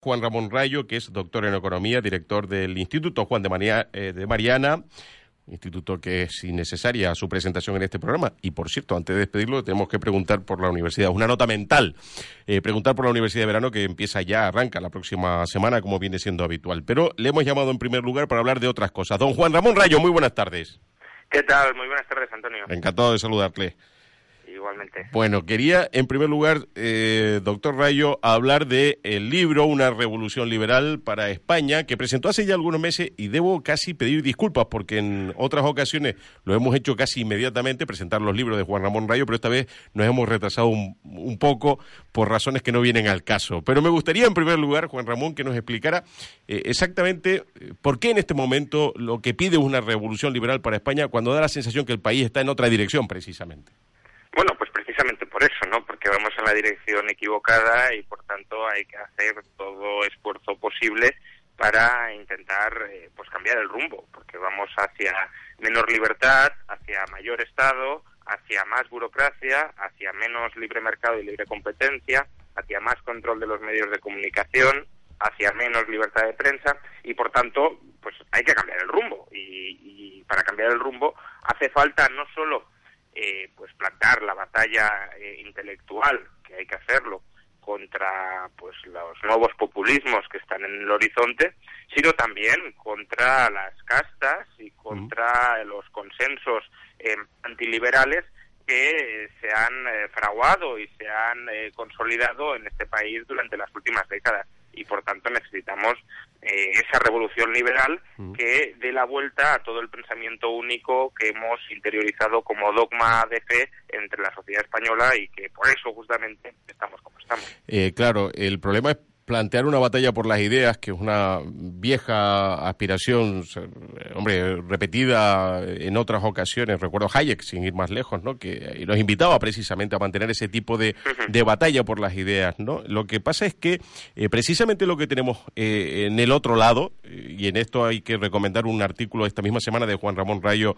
Juan Ramón Rayo, que es doctor en economía, director del Instituto Juan de, eh, de Mariana instituto que es innecesaria su presentación en este programa. Y por cierto, antes de despedirlo, tenemos que preguntar por la universidad. Una nota mental. Eh, preguntar por la Universidad de Verano que empieza ya, arranca la próxima semana, como viene siendo habitual. Pero le hemos llamado en primer lugar para hablar de otras cosas. Don Juan Ramón Rayo, muy buenas tardes. ¿Qué tal? Muy buenas tardes, Antonio. Encantado de saludarle Bueno, quería en primer lugar, eh, doctor Rayo, hablar de el libro Una revolución liberal para España, que presentó hace ya algunos meses y debo casi pedir disculpas porque en otras ocasiones lo hemos hecho casi inmediatamente, presentar los libros de Juan Ramón Rayo, pero esta vez nos hemos retrasado un, poco por razones que no vienen al caso. Pero me gustaría en primer lugar, Juan Ramón, que nos explicara eh, exactamente eh, por qué en este momento lo que pide una revolución liberal para España cuando da la sensación que el país está en otra dirección precisamente. Bueno, pues precisamente por eso, ¿no? Porque vamos en la dirección equivocada y por tanto hay que hacer todo esfuerzo posible para intentar eh, pues cambiar el rumbo, porque vamos hacia menor libertad, hacia mayor Estado, hacia más burocracia, hacia menos libre mercado y libre competencia, hacia más control de los medios de comunicación, hacia menos libertad de prensa y por tanto pues hay que cambiar el rumbo y, y para cambiar el rumbo hace falta no solo eh, pues plantar la batalla eh, intelectual que hay que hacerlo contra pues los nuevos populismos que están en el horizonte, sino también contra las castas y contra los consensos eh, antiliberales que se han fraguado y se han consolidado en este país durante las últimas décadas. Y por tanto necesitamos eh, esa revolución liberal mm. que dé la vuelta a todo el pensamiento único que hemos interiorizado como dogma de fe entre la sociedad española y que por eso justamente estamos como estamos. Eh, claro, el problema es plantear una batalla por las ideas, que es una vieja aspiración, hombre, repetida en otras ocasiones. Recuerdo Hayek, sin ir más lejos, ¿no? Que nos invitaba precisamente a mantener ese tipo de, de batalla por las ideas, ¿no? Lo que pasa es que eh, precisamente lo que tenemos eh, en el otro lado, eh, y en esto hay que recomendar un artículo esta misma semana de Juan Ramón Rayo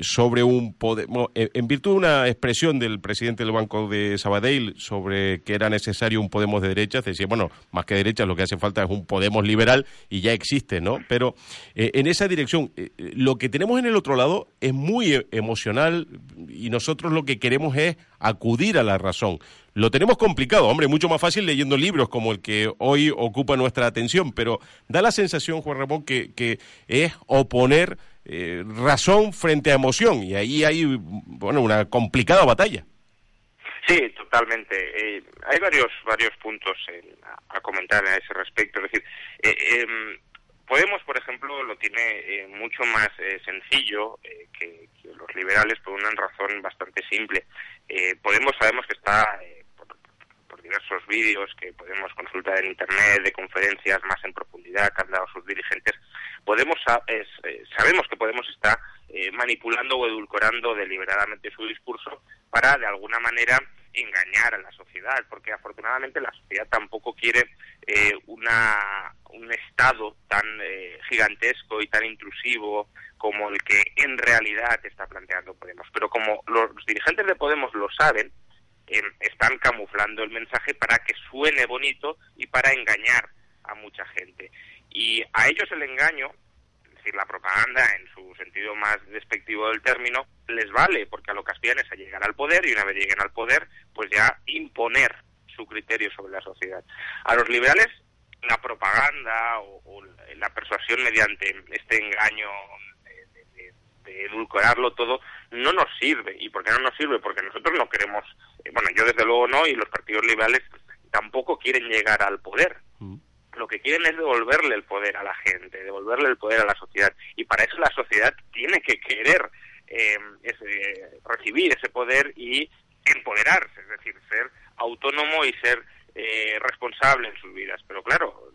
sobre un poder, en virtud de una expresión del presidente del Banco de Sabadell sobre que era necesario un Podemos de derechas, decía, bueno, más que derecha, lo que hace falta es un Podemos liberal y ya existe, ¿no? Pero eh, en esa dirección, eh, eh, lo que tenemos en el otro lado es muy emocional y nosotros lo que queremos es acudir a la razón. Lo tenemos complicado, hombre, mucho más fácil leyendo libros como el que hoy ocupa nuestra atención, pero da la sensación, Juan Ramón, que, que es oponer razón frente a emoción y ahí hay, bueno, una complicada batalla. Sí, totalmente. Eh, hay varios varios puntos a, comentar a ese respecto. Es decir, eh, em, Podemos, por ejemplo, lo tiene eh, mucho más sencillo que, los liberales por una razón bastante simple. Podemos sabemos que está por, diversos vídeos que podemos consultar en internet de conferencias más en profundidad que han dado sus dirigentes. Podemos sabemos que Podemos está manipulando o edulcorando deliberadamente su discurso para de alguna manera engañar a la sociedad, porque afortunadamente la sociedad tampoco quiere eh, una, un Estado tan eh, gigantesco y tan intrusivo como el que en realidad está planteando Podemos. Pero como los dirigentes de Podemos lo saben, eh, están camuflando el mensaje para que suene bonito y para engañar a mucha gente. Y a ellos el engaño la propaganda en su sentido más despectivo del término, les vale, porque a lo que es a llegar al poder y una vez lleguen al poder, pues ya imponer su criterio sobre la sociedad. A los liberales la propaganda o, la persuasión mediante este engaño de, edulcorarlo todo no nos sirve. ¿Y por qué no nos sirve? Porque nosotros no queremos, eh, bueno, yo desde luego no, y los partidos liberales tampoco quieren llegar al poder. Lo que quieren es devolverle el poder a la gente, devolverle el poder a la sociedad. Y para eso la sociedad tiene que querer eh, recibir ese poder y empoderarse, es decir, ser autónomo y ser eh, responsable en sus vidas. Pero claro,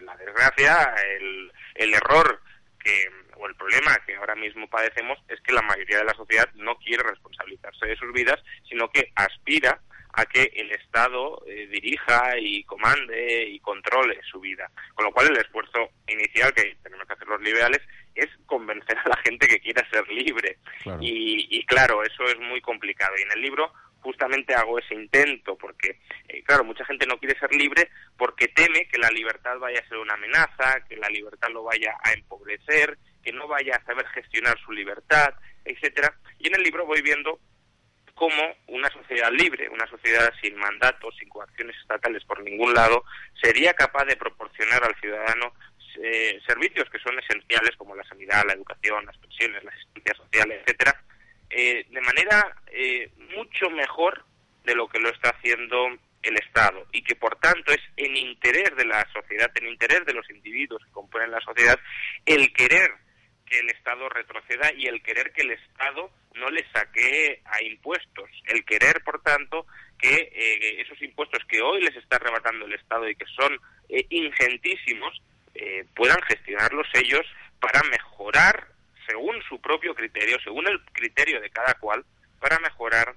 la, desgracia, el, el error que o el problema que ahora mismo padecemos es que la mayoría de la sociedad no quiere responsabilizarse de sus vidas, sino que aspira a que el Estado eh, dirija y comande y controle su vida. Con lo cual el esfuerzo inicial que tenemos que hacer los liberales es convencer a la gente que quiera ser libre. Y, claro, eso es muy complicado. Y en el libro justamente hago ese intento, porque, eh, claro, mucha gente no quiere ser libre porque teme que la libertad vaya a ser una amenaza, que la libertad lo vaya a empobrecer, que no vaya a saber gestionar su libertad, etcétera. Y en el libro voy viendo cómo una sociedad libre, una sociedad sin mandatos, sin coacciones estatales por ningún lado, sería capaz de proporcionar al ciudadano eh, servicios que son esenciales como la sanidad, la educación, las pensiones, la asistencia social, etcétera, eh, de manera eh, mucho mejor de lo que lo está haciendo el Estado y que por tanto es en interés de la sociedad, en interés de los individuos que componen la sociedad, el querer que el Estado retroceda y el querer que el Estado no le saque a impuestos. El querer, por tanto, que eh, esos impuestos que hoy les está arrebatando el Estado y que son eh, ingentísimos, eh, puedan gestionarlos ellos para mejorar, según su propio criterio, según el criterio de cada cual, para mejorar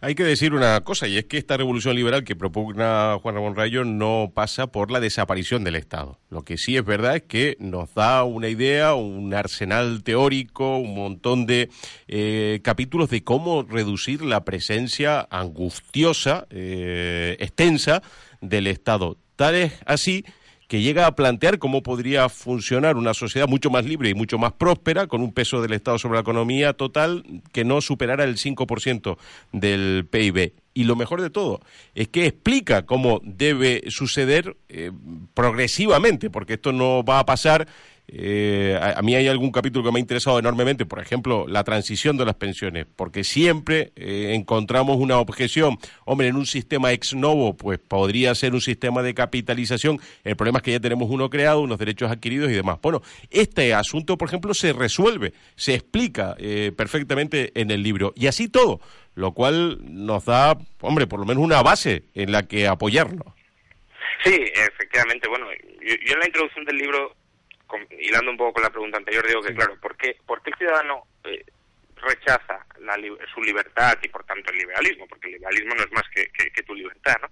Hay que decir una cosa, y es que esta revolución liberal que propugna Juan Ramón Rayo no pasa por la desaparición del Estado. Lo que sí es verdad es que nos da una idea, un arsenal teórico, un montón de eh, capítulos de cómo reducir la presencia angustiosa, eh, extensa del Estado. Tal es así que llega a plantear cómo podría funcionar una sociedad mucho más libre y mucho más próspera, con un peso del Estado sobre la economía total que no superara el 5% del PIB. Y lo mejor de todo es que explica cómo debe suceder eh, progresivamente, porque esto no va a pasar eh, a, mí hay algún capítulo que me ha interesado enormemente, por ejemplo, la transición de las pensiones, porque siempre eh, encontramos una objeción. Hombre, en un sistema ex novo, pues podría ser un sistema de capitalización. El problema es que ya tenemos uno creado, unos derechos adquiridos y demás. Bueno, este asunto, por ejemplo, se resuelve, se explica eh, perfectamente en el libro. Y así todo, lo cual nos da, hombre, por lo menos una base en la que apoyarnos. Sí, efectivamente. Bueno, yo en la introducción del libro hilando un poco con la pregunta anterior, digo que, claro, ¿por qué, por qué el ciudadano eh, rechaza la, su libertad y, por tanto, el liberalismo? Porque el liberalismo no es más que, que, tu libertad, ¿no?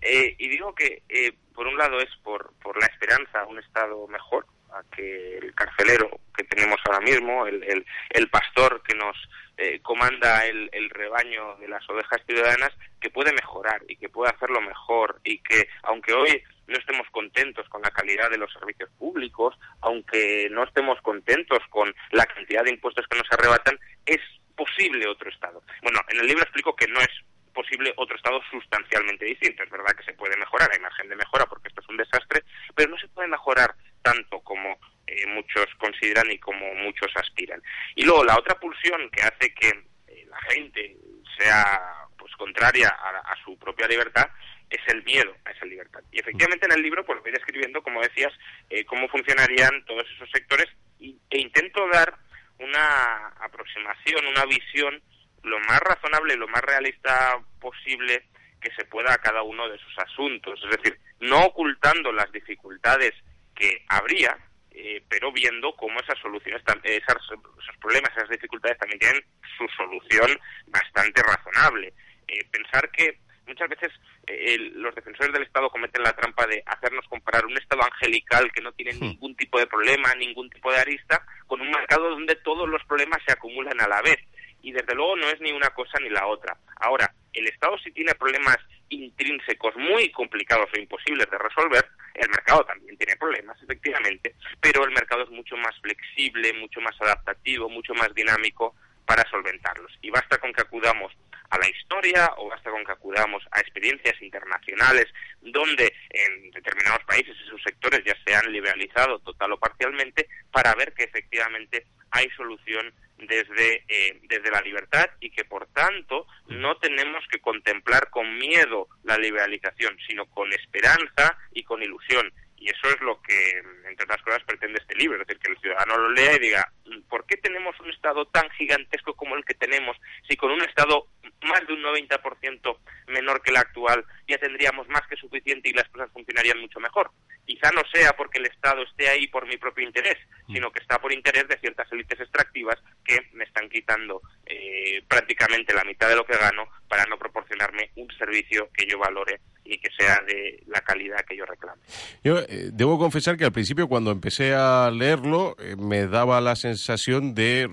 Eh, y digo que, eh, por un lado, es por, por la esperanza a un Estado mejor, a que el carcelero que tenemos ahora mismo, el, el, el pastor que nos eh, comanda el, el, rebaño de las ovejas ciudadanas, que puede mejorar y que puede hacerlo mejor y que, aunque hoy no estemos contentos con la calidad de los servicios públicos, aunque no estemos contentos con la cantidad de impuestos que nos arrebatan, es posible otro Estado. Bueno, en el libro explico que no es posible otro Estado sustancialmente distinto. Es verdad que se puede mejorar, hay margen de mejora porque esto es un desastre, pero no se puede mejorar tanto como eh, muchos consideran y como muchos aspiran. Y luego la otra pulsión que hace que eh, la gente sea pues contraria a, su propia libertad es el miedo a esa libertad. Y efectivamente en el libro pues voy describiendo, como decías, eh, cómo funcionarían todos esos sectores e intento dar una aproximación, una visión lo más razonable y lo más realista posible que se pueda a cada uno de esos asuntos. Es decir, no ocultando las dificultades que habría, eh, pero viendo cómo esas soluciones, esos problemas, esas dificultades también tienen su solución bastante razonable. Eh, pensar que muchas veces eh, los defensores del Estado cometen la trampa de hacernos comparar un Estado angelical que no tiene hmm. ningún tipo de problema, ningún tipo de arista, con un mercado donde todos los problemas se acumulan a la vez. Y desde luego no es ni una cosa ni la otra. Ahora, el Estado sí tiene problemas intrínsecos muy complicados o imposibles de resolver, el mercado también tiene problemas, efectivamente, pero el mercado es mucho más flexible, mucho más adaptativo, mucho más dinámico para solventarlos. Y basta con que acudamos a la historia o basta con que acudamos a experiencias internacionales donde en determinados países esos sectores ya se han liberalizado total o parcialmente para ver que efectivamente hay solución desde, eh, desde la libertad y que por tanto no tenemos que contemplar con miedo la liberalización, sino con esperanza y con ilusión. Y eso es lo que, entre otras cosas, pretende este libro, es decir, que el ciudadano lo lea y diga, ¿por qué tenemos un Estado tan gigantesco como el que tenemos si con un Estado más de un 90% menor que la actual, ya tendríamos más que suficiente y las cosas funcionarían mucho mejor. Quizá no sea porque el Estado esté ahí por mi propio interés, mm. sino que está por interés de ciertas élites extractivas que me están quitando eh, prácticamente la mitad de lo que gano para no proporcionarme un servicio que yo valore y que sea de la calidad que yo reclame. Yo eh, debo confesar que al principio cuando empecé a leerlo eh, me daba la sensación de,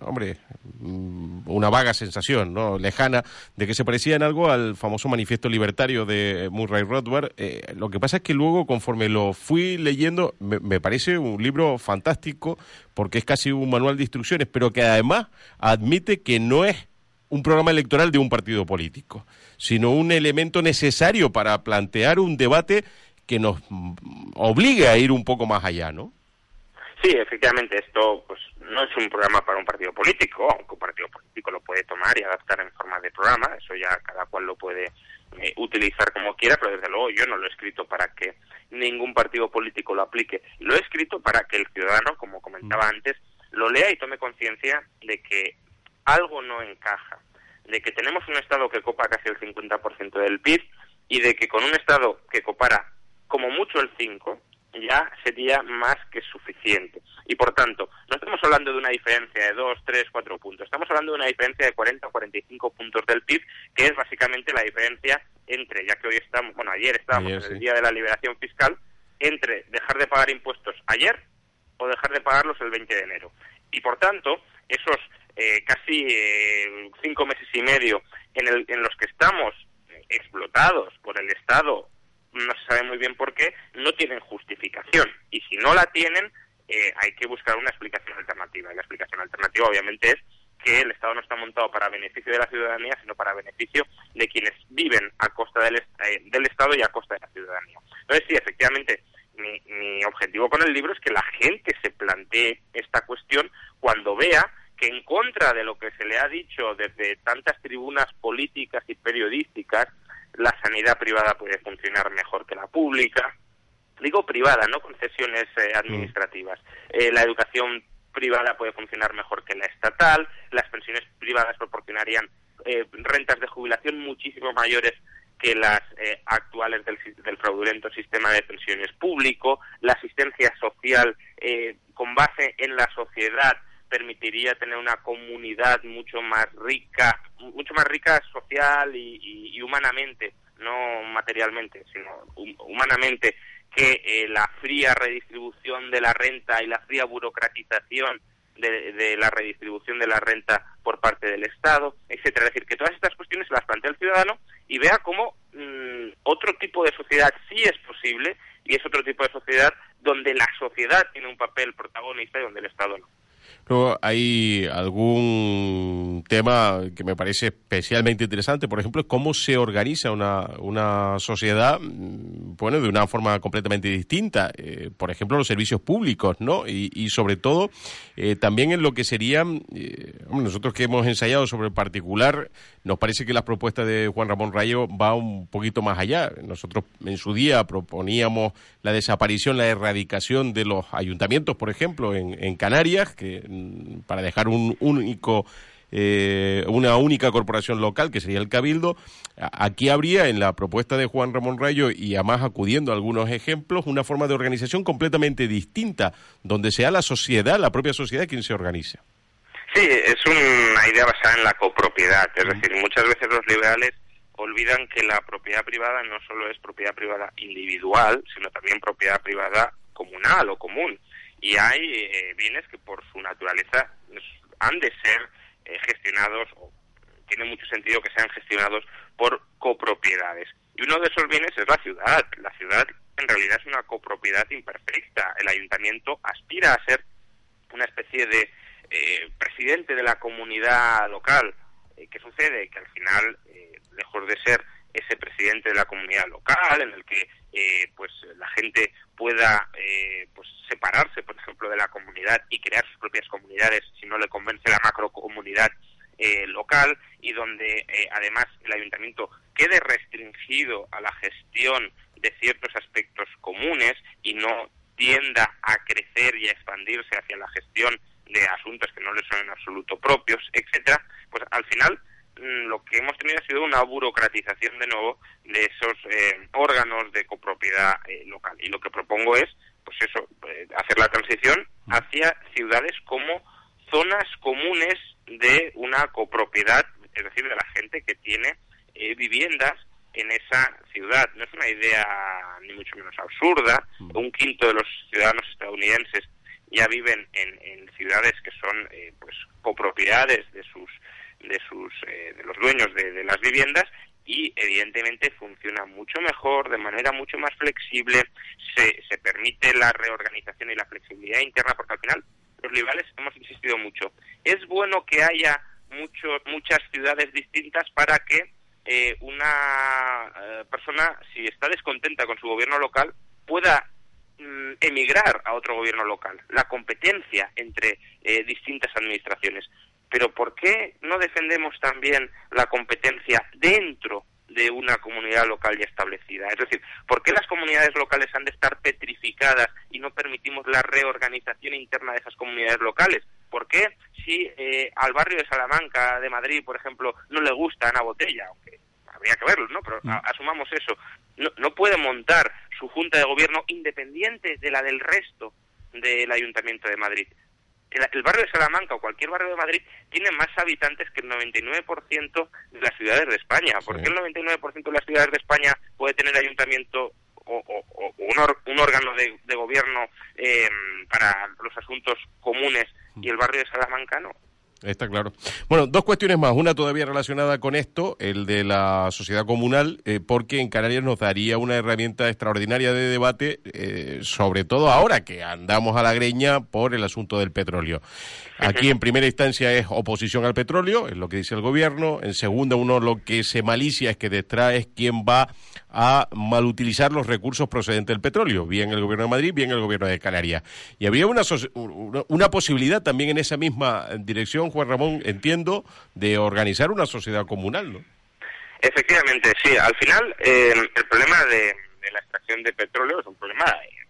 hombre, mm, una vaga sensación, ¿no? Lejana, de que se parecía en algo al famoso manifiesto libertario de Murray Rothbard. Eh, lo que pasa es que luego, conforme lo fui leyendo, me parece un libro fantástico porque es casi un manual de instrucciones, pero que además admite que no es un programa electoral de un partido político sino un elemento necesario para plantear un debate que nos obligue a ir un poco más allá, ¿no? Sí, efectivamente, esto pues no es un programa para un partido político, aunque un partido político lo puede tomar y adaptar en forma de programa, eso ya cada cual lo puede eh, utilizar como quiera, pero desde luego yo no lo he escrito para que ningún partido político lo aplique, lo he escrito para que el ciudadano, como comentaba mm. antes, lo lea y tome conciencia de que algo no encaja, de que tenemos un Estado que copa casi el 50% del PIB y de que con un Estado que copara como mucho el 5 ya sería más que suficiente. Y por tanto, no estamos hablando de una diferencia de 2, 3, 4 puntos, estamos hablando de una diferencia de 40 o 45 puntos del PIB, que es básicamente la diferencia entre, ya que hoy estamos, bueno, ayer estábamos en el día de la liberación fiscal, entre dejar de pagar impuestos ayer o dejar de pagarlos el 20 de enero. Y por tanto, esos eh, casi eh, cinco meses y medio en, el, en los que estamos explotados por el Estado, no se sabe muy bien por qué, no tienen justificación. Y si no la tienen, eh, hay que buscar una explicación alternativa. Y la explicación alternativa, obviamente, es que el Estado no está montado para beneficio de la ciudadanía, sino para beneficio de quienes viven a costa del, del Estado y a costa de la ciudadanía. Entonces, sí, efectivamente, mi, mi objetivo con el libro es que la gente se plantee esta cuestión cuando vea que en contra de lo que se le ha dicho desde tantas tribunas políticas y periodísticas, la sanidad privada puede funcionar mejor que la pública. Digo privada, no concesiones eh, administrativas. Eh, la educación privada puede funcionar mejor que la estatal. Las pensiones privadas proporcionarían eh, rentas de jubilación muchísimo mayores que las actuales del, del, fraudulento sistema de pensiones público. La asistencia social con base en la sociedad permitiría tener una comunidad mucho más rica, mucho más rica social y, humanamente, no materialmente, sino humanamente, que eh, la fría redistribución de la renta y la fría burocratización de, la redistribución de la renta por parte del Estado, etcétera. Es decir, que todas estas cuestiones las plantea el ciudadano y vea cómo mm, otro tipo de sociedad sí es posible y es otro tipo de sociedad donde la sociedad tiene un papel protagonista y donde el Estado no. Luego hay algún tema que me parece especialmente interesante, por ejemplo, cómo se organiza una, una sociedad, mm, bueno, de una forma completamente distinta. Eh, por ejemplo, los servicios públicos, ¿no? Y, sobre todo, eh, también en lo que serían, eh, nosotros que hemos ensayado sobre el particular, nos parece que la propuesta de Juan Ramón Rayo va un poquito más allá. Nosotros en su día proponíamos la desaparición, la erradicación de los ayuntamientos, por ejemplo, en Canarias, que mm, para dejar un único eh, una única corporación local, que sería el Cabildo. Aquí habría, en la propuesta de Juan Ramón Rayo, y además acudiendo a algunos ejemplos, una forma de organización completamente distinta, donde sea la sociedad, la propia sociedad, quien se organice. Sí, es una idea basada en la copropiedad, es decir, muchas veces los liberales olvidan que la propiedad privada no solo es propiedad privada individual, sino también propiedad privada comunal o común. Y hay eh, bienes que por su naturaleza han de ser eh, gestionados, o tiene mucho sentido que sean gestionados por copropiedades. Y uno de esos bienes es la ciudad. La ciudad en realidad es una copropiedad imperfecta. El ayuntamiento aspira a ser una especie de eh, presidente de la comunidad local. Eh, ¿Qué sucede? Que al final, eh, lejos de ser ese presidente de la comunidad local, en el que eh, pues la gente pueda pues separarse, por ejemplo, de la comunidad y crear sus propias comunidades si no le convence la macrocomunidad local y donde además el ayuntamiento quede restringido a la gestión de ciertos aspectos comunes y no tienda a crecer y a expandirse hacia la gestión de asuntos que no le son en absoluto propios, etcétera, pues al final lo que hemos tenido ha sido una burocratización de nuevo de esos eh, órganos de copropiedad eh, local. Y lo que propongo es, pues eso, eh, hacer la transición hacia ciudades como zonas comunes de una copropiedad, es decir, de la gente que tiene viviendas en esa ciudad. No es una idea ni mucho menos absurda. Un quinto de los ciudadanos estadounidenses ya viven en, ciudades que son pues copropiedades de sus de sus eh, de los dueños de, las viviendas y evidentemente funciona mucho mejor, de manera mucho más flexible, se, se permite la reorganización y la flexibilidad interna, porque al final los liberales hemos insistido mucho. Es bueno que haya mucho, muchas ciudades distintas para que eh, una eh, persona, si está descontenta con su gobierno local, pueda mm, emigrar a otro gobierno local. La competencia entre distintas administraciones pero ¿por qué no defendemos también la competencia dentro de una comunidad local ya establecida? Es decir, ¿por qué las comunidades locales han de estar petrificadas y no permitimos la reorganización interna de esas comunidades locales? ¿Por qué si eh, al barrio de Salamanca, de Madrid, por ejemplo, no le gusta Ana Botella, aunque habría que verlo, ¿no? Pero mm. asumamos eso, no, no puede montar su junta de gobierno independiente de la del resto del Ayuntamiento de Madrid el, barrio de Salamanca o cualquier barrio de Madrid tiene más habitantes que el 99% de las ciudades de España. ¿Por qué el 99% de las ciudades de España puede tener ayuntamiento o, un, órgano de, gobierno eh, para los asuntos comunes y el barrio de Salamanca no? Está claro. Bueno, dos cuestiones más. Una todavía relacionada con esto, el de la sociedad comunal, eh, porque en Canarias nos daría una herramienta extraordinaria de debate, eh, sobre todo ahora que andamos a la greña por el asunto del petróleo. Aquí en primera instancia es oposición al petróleo, es lo que dice el gobierno. En segunda, uno lo que se malicia es que detrás es quién va a malutilizar los recursos procedentes del petróleo, bien el gobierno de Madrid, bien el gobierno de Canarias. Y habría una, una posibilidad también en esa misma dirección, Juan Ramón, entiendo, de organizar una sociedad comunal, ¿no? Efectivamente, sí. Al final, eh, el problema de, la extracción de petróleo es un problema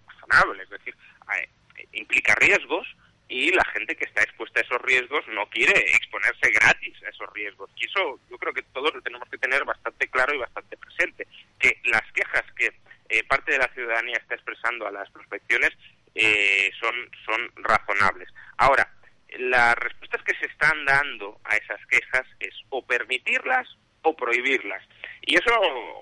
razonable, es decir, eh, implica riesgos y la gente que está expuesta a esos riesgos no quiere exponerse gratis a esos riesgos. Y eso yo creo que todos lo tenemos que tener bastante claro y bastante presente que las quejas que eh, parte de la ciudadanía está expresando a las prospecciones eh, son, son razonables. Ahora, las respuestas que se están dando a esas quejas es o permitirlas o prohibirlas. Y eso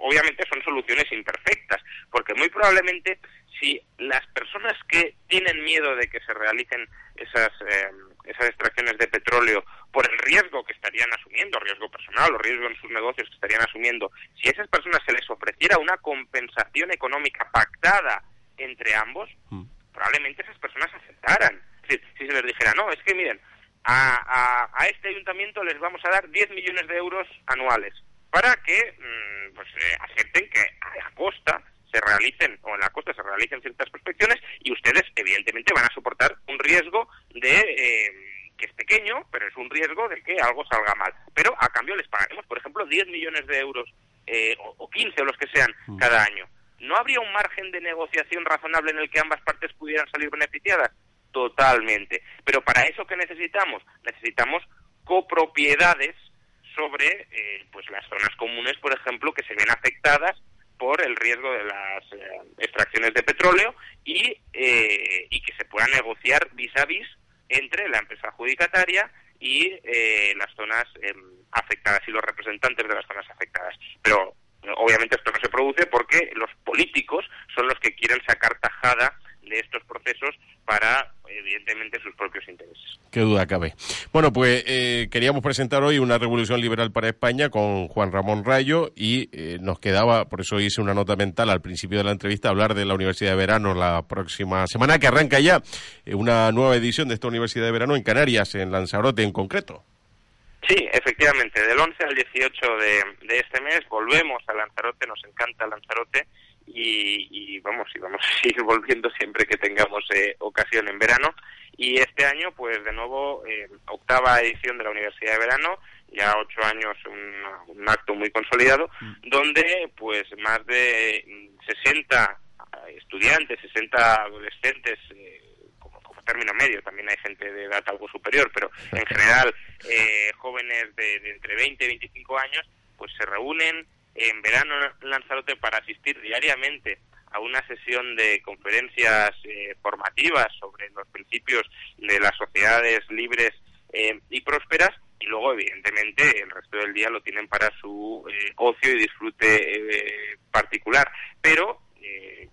obviamente son soluciones imperfectas, porque muy probablemente si las personas que tienen miedo de que se realicen esas, eh, esas extracciones de petróleo por el riesgo que estarían asumiendo, riesgo personal o riesgo en sus negocios que estarían asumiendo, si a esas personas se les ofreciera una compensación económica pactada entre ambos, mm. probablemente esas personas aceptaran. Es decir, si se les dijera, no, es que miren, a, a, este ayuntamiento les vamos a dar 10 millones de euros anuales para que mm, pues, eh, acepten que a la costa se realicen, o en la costa se realicen ciertas prospecciones y ustedes evidentemente van a soportar un riesgo de eh, que es pequeño, pero es un riesgo de que algo salga mal. Pero a cambio les pagaremos, por ejemplo, 10 millones de euros eh, o, 15 o los que sean mm. cada año. ¿No habría un margen de negociación razonable en el que ambas partes pudieran salir beneficiadas? Totalmente. Pero para eso, ¿qué necesitamos? Necesitamos copropiedades sobre eh, pues las zonas comunes, por ejemplo, que se ven afectadas por el riesgo de las eh, extracciones de petróleo y, eh, y que se pueda negociar vis a vis entre la empresa adjudicataria y eh, las zonas em, afectadas y los representantes de las zonas afectadas. Pero obviamente esto no se produce porque los políticos son los que quieren sacar tajada de estos procesos para, evidentemente, sus propios intereses. Qué duda cabe. Bueno, pues eh, queríamos presentar hoy una revolución liberal para España con Juan Ramón Rayo y eh, nos quedaba, por eso hice una nota mental al principio de la entrevista, hablar de la Universidad de Verano la próxima semana, que arranca ya eh, una nueva edición de esta Universidad de Verano en Canarias, en Lanzarote en concreto. Sí, efectivamente, del 11 al 18 de, de este mes volvemos a Lanzarote, nos encanta Lanzarote y, vamos y vamos a seguir volviendo siempre que tengamos eh, ocasión en verano y este año pues de nuevo eh, octava edición de la Universidad de Verano ya ocho años un, acto muy consolidado mm. donde pues más de 60 estudiantes 60 adolescentes eh, como, término medio, también hay gente de edad algo superior, pero en general eh, jóvenes de, entre 20 y 25 años, pues se reúnen en verano en Lanzarote para asistir diariamente a una sesión de conferencias eh, formativas sobre los principios de las sociedades libres eh, y prósperas y luego evidentemente el resto del día lo tienen para su eh, ocio y disfrute particular. Pero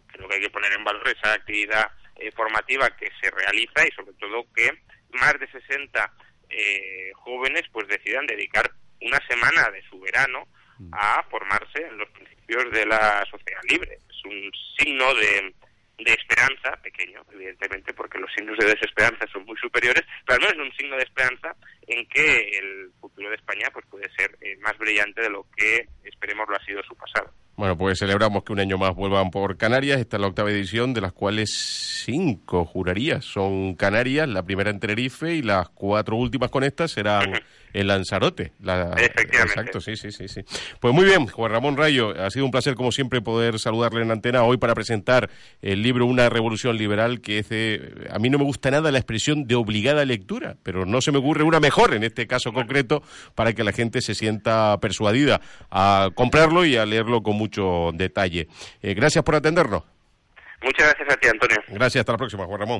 creo que hay que poner en valor esa actividad formativa que se realiza y sobre todo que más de 60 jóvenes pues decidan dedicar una semana de su verano a formarse en los principios de la sociedad libre. Es un signo de, de esperanza, pequeño, evidentemente, porque los signos de desesperanza son muy superiores, pero al menos es un signo de esperanza en que el futuro de España pues puede ser eh, más brillante de lo que esperemos lo ha sido su pasado. Bueno, pues celebramos que un año más vuelvan por Canarias. Esta es la octava edición, de las cuales cinco, juraría, son Canarias, la primera en Tenerife y las cuatro últimas con estas serán en Lanzarote. La, Efectivamente. Exacto, sí, sí, sí, sí. Pues muy bien, Juan Ramón Rayo, ha sido un placer como siempre poder saludarle en antena hoy para presentar el libro Una revolución liberal que es a mí no me gusta nada la expresión de obligada lectura, pero no se me ocurre una mejor en este caso concreto para que la gente se sienta persuadida a comprarlo y a leerlo con mucho detalle. Eh, gracias por atendernos. Muchas gracias a ti, Antonio. Gracias, hasta la próxima, Juan Ramón.